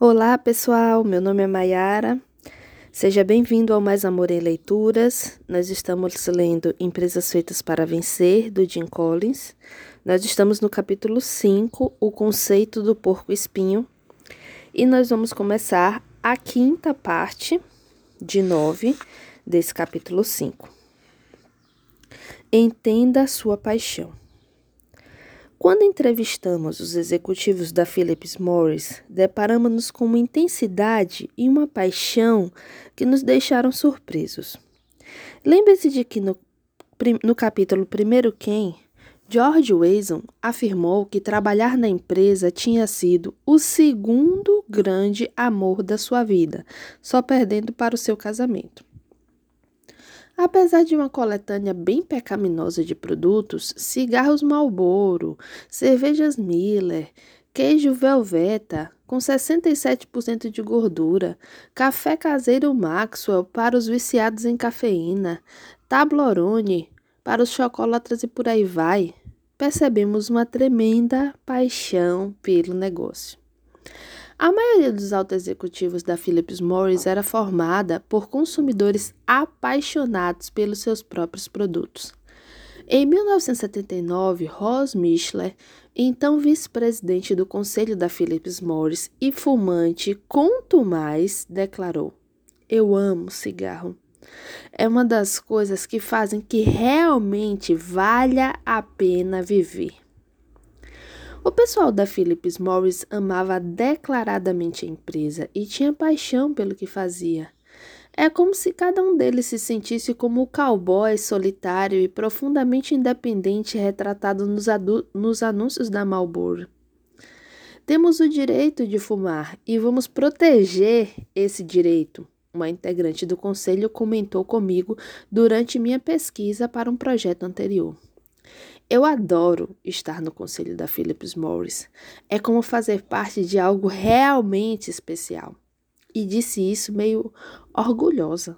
Olá, pessoal. Meu nome é Maiara. Seja bem-vindo ao Mais Amor em Leituras. Nós estamos lendo Empresas Feitas para Vencer, do Jim Collins. Nós estamos no capítulo 5, O Conceito do Porco Espinho. E nós vamos começar a quinta parte de nove desse capítulo 5. Entenda a sua paixão. Quando entrevistamos os executivos da Philips Morris, deparamos-nos com uma intensidade e uma paixão que nos deixaram surpresos. Lembre-se de que no, no capítulo 1 Quem, George Wason afirmou que trabalhar na empresa tinha sido o segundo grande amor da sua vida, só perdendo para o seu casamento. Apesar de uma coletânea bem pecaminosa de produtos, cigarros Marlboro, cervejas Miller, queijo Velveta com 67% de gordura, café caseiro Maxwell para os viciados em cafeína, Tablorone para os chocolatras e por aí vai, percebemos uma tremenda paixão pelo negócio. A maioria dos altos executivos da Philips Morris era formada por consumidores apaixonados pelos seus próprios produtos. Em 1979, Ross Michler, então vice-presidente do conselho da Philips Morris e fumante mais, declarou: Eu amo cigarro. É uma das coisas que fazem que realmente valha a pena viver. O pessoal da Philips Morris amava declaradamente a empresa e tinha paixão pelo que fazia. É como se cada um deles se sentisse como o cowboy solitário e profundamente independente retratado nos, nos anúncios da Marlboro. Temos o direito de fumar e vamos proteger esse direito, uma integrante do conselho comentou comigo durante minha pesquisa para um projeto anterior. Eu adoro estar no conselho da Philips Morris. É como fazer parte de algo realmente especial. E disse isso meio orgulhosa.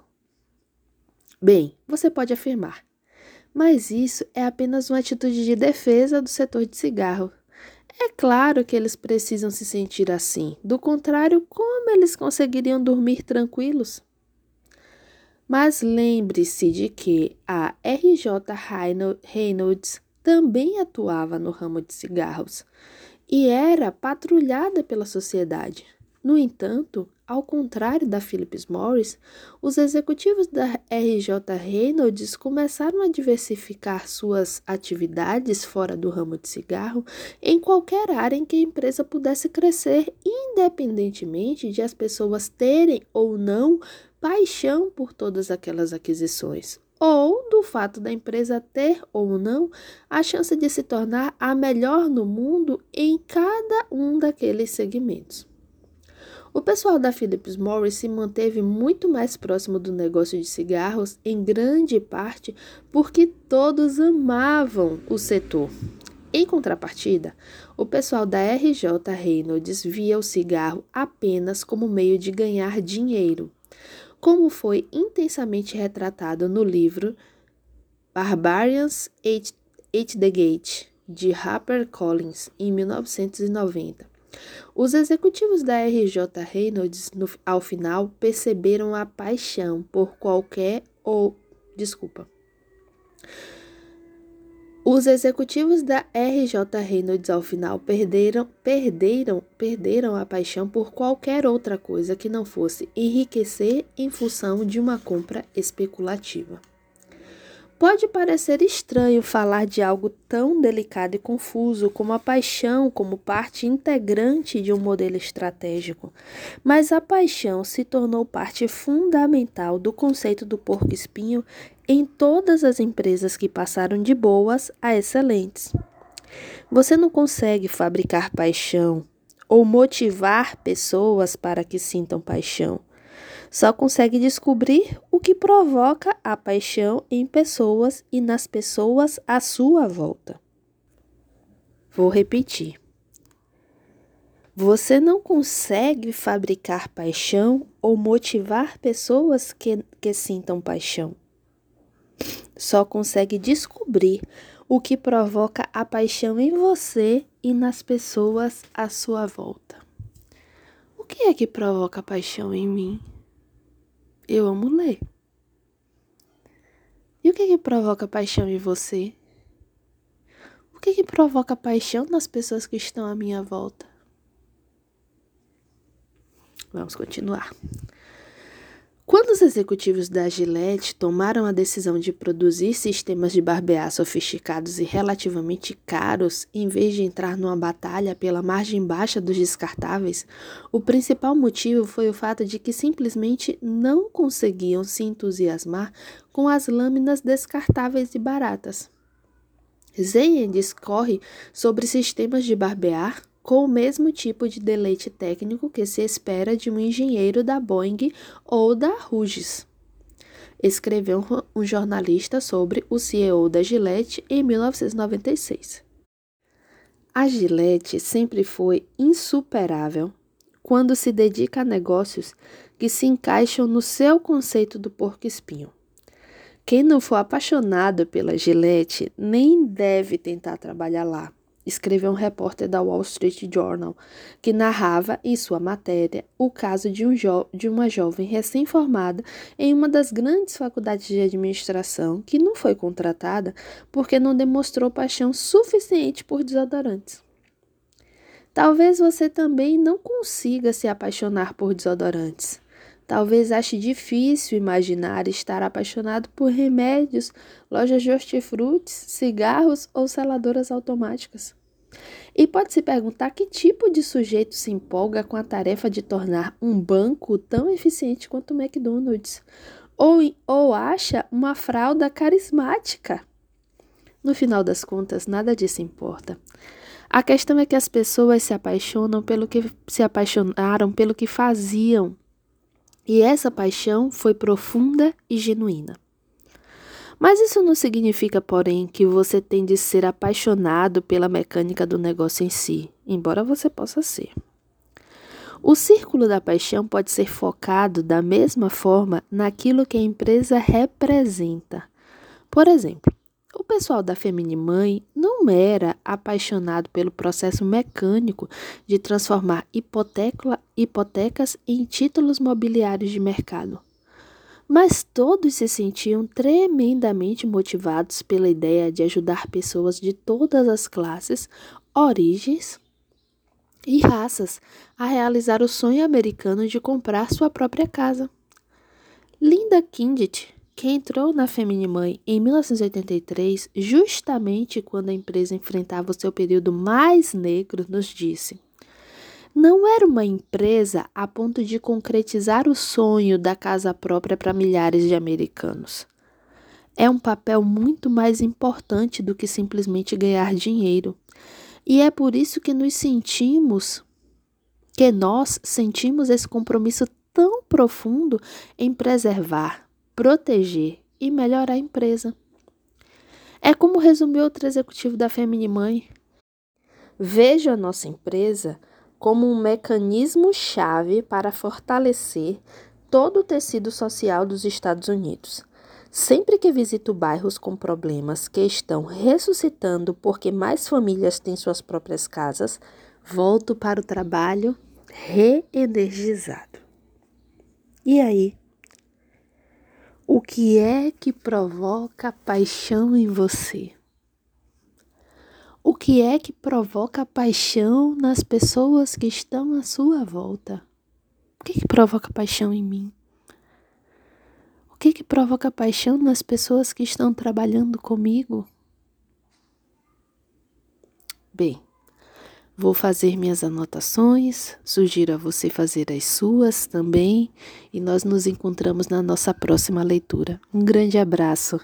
Bem, você pode afirmar, mas isso é apenas uma atitude de defesa do setor de cigarro. É claro que eles precisam se sentir assim, do contrário, como eles conseguiriam dormir tranquilos? Mas lembre-se de que a RJ Reynolds também atuava no ramo de cigarros e era patrulhada pela sociedade. No entanto, ao contrário da Philips Morris, os executivos da RJ Reynolds começaram a diversificar suas atividades fora do ramo de cigarro em qualquer área em que a empresa pudesse crescer, independentemente de as pessoas terem ou não paixão por todas aquelas aquisições ou do fato da empresa ter ou não a chance de se tornar a melhor no mundo em cada um daqueles segmentos. O pessoal da Philips Morris se manteve muito mais próximo do negócio de cigarros, em grande parte porque todos amavam o setor. Em contrapartida, o pessoal da RJ Reynolds via o cigarro apenas como meio de ganhar dinheiro como foi intensamente retratado no livro Barbarians at, at the Gate, de Harper Collins, em 1990. Os executivos da RJ Reynolds, no, ao final, perceberam a paixão por qualquer ou. Desculpa. Os executivos da RJ Reynolds ao final perderam, perderam, perderam a paixão por qualquer outra coisa que não fosse enriquecer em função de uma compra especulativa. Pode parecer estranho falar de algo tão delicado e confuso como a paixão como parte integrante de um modelo estratégico, mas a paixão se tornou parte fundamental do conceito do porco-espinho em todas as empresas que passaram de boas a excelentes. Você não consegue fabricar paixão ou motivar pessoas para que sintam paixão só consegue descobrir o que provoca a paixão em pessoas e nas pessoas à sua volta. Vou repetir. Você não consegue fabricar paixão ou motivar pessoas que, que sintam paixão. Só consegue descobrir o que provoca a paixão em você e nas pessoas à sua volta que é que provoca paixão em mim? Eu amo ler. E o que que provoca paixão em você? O que que provoca paixão nas pessoas que estão à minha volta? Vamos continuar. Quando os executivos da Gillette tomaram a decisão de produzir sistemas de barbear sofisticados e relativamente caros, em vez de entrar numa batalha pela margem baixa dos descartáveis, o principal motivo foi o fato de que simplesmente não conseguiam se entusiasmar com as lâminas descartáveis e baratas. Zeyen discorre sobre sistemas de barbear com o mesmo tipo de deleite técnico que se espera de um engenheiro da Boeing ou da Rugis. Escreveu um jornalista sobre o CEO da Gillette em 1996. A Gillette sempre foi insuperável quando se dedica a negócios que se encaixam no seu conceito do porco-espinho. Quem não for apaixonado pela Gillette nem deve tentar trabalhar lá escreveu um repórter da Wall Street Journal, que narrava em sua matéria o caso de, um de uma jovem recém-formada em uma das grandes faculdades de administração que não foi contratada porque não demonstrou paixão suficiente por desodorantes. Talvez você também não consiga se apaixonar por desodorantes. Talvez ache difícil imaginar estar apaixonado por remédios, lojas de hortifrutis, cigarros ou seladoras automáticas. E pode se perguntar que tipo de sujeito se empolga com a tarefa de tornar um banco tão eficiente quanto o McDonald's, ou, ou acha uma fralda carismática. No final das contas, nada disso importa. A questão é que as pessoas se apaixonam pelo que se apaixonaram pelo que faziam e essa paixão foi profunda e genuína. Mas isso não significa, porém, que você tem de ser apaixonado pela mecânica do negócio em si, embora você possa ser. O círculo da paixão pode ser focado da mesma forma naquilo que a empresa representa. Por exemplo, o pessoal da Mãe não era apaixonado pelo processo mecânico de transformar hipotecas em títulos mobiliários de mercado. Mas todos se sentiam tremendamente motivados pela ideia de ajudar pessoas de todas as classes, origens e raças a realizar o sonho americano de comprar sua própria casa. Linda Kindit que entrou na Mãe em 1983, justamente quando a empresa enfrentava o seu período mais negro, nos disse: Não era uma empresa a ponto de concretizar o sonho da casa própria para milhares de americanos. É um papel muito mais importante do que simplesmente ganhar dinheiro. E é por isso que nos sentimos, que nós sentimos esse compromisso tão profundo em preservar, proteger e melhorar a empresa. É como resumiu outro executivo da Mãe. Vejo a nossa empresa como um mecanismo-chave para fortalecer todo o tecido social dos Estados Unidos. Sempre que visito bairros com problemas que estão ressuscitando porque mais famílias têm suas próprias casas, volto para o trabalho reenergizado. E aí? O que é que provoca paixão em você? O que é que provoca paixão nas pessoas que estão à sua volta? O que, é que provoca paixão em mim? O que, é que provoca paixão nas pessoas que estão trabalhando comigo? Bem, Vou fazer minhas anotações, sugiro a você fazer as suas também e nós nos encontramos na nossa próxima leitura. Um grande abraço.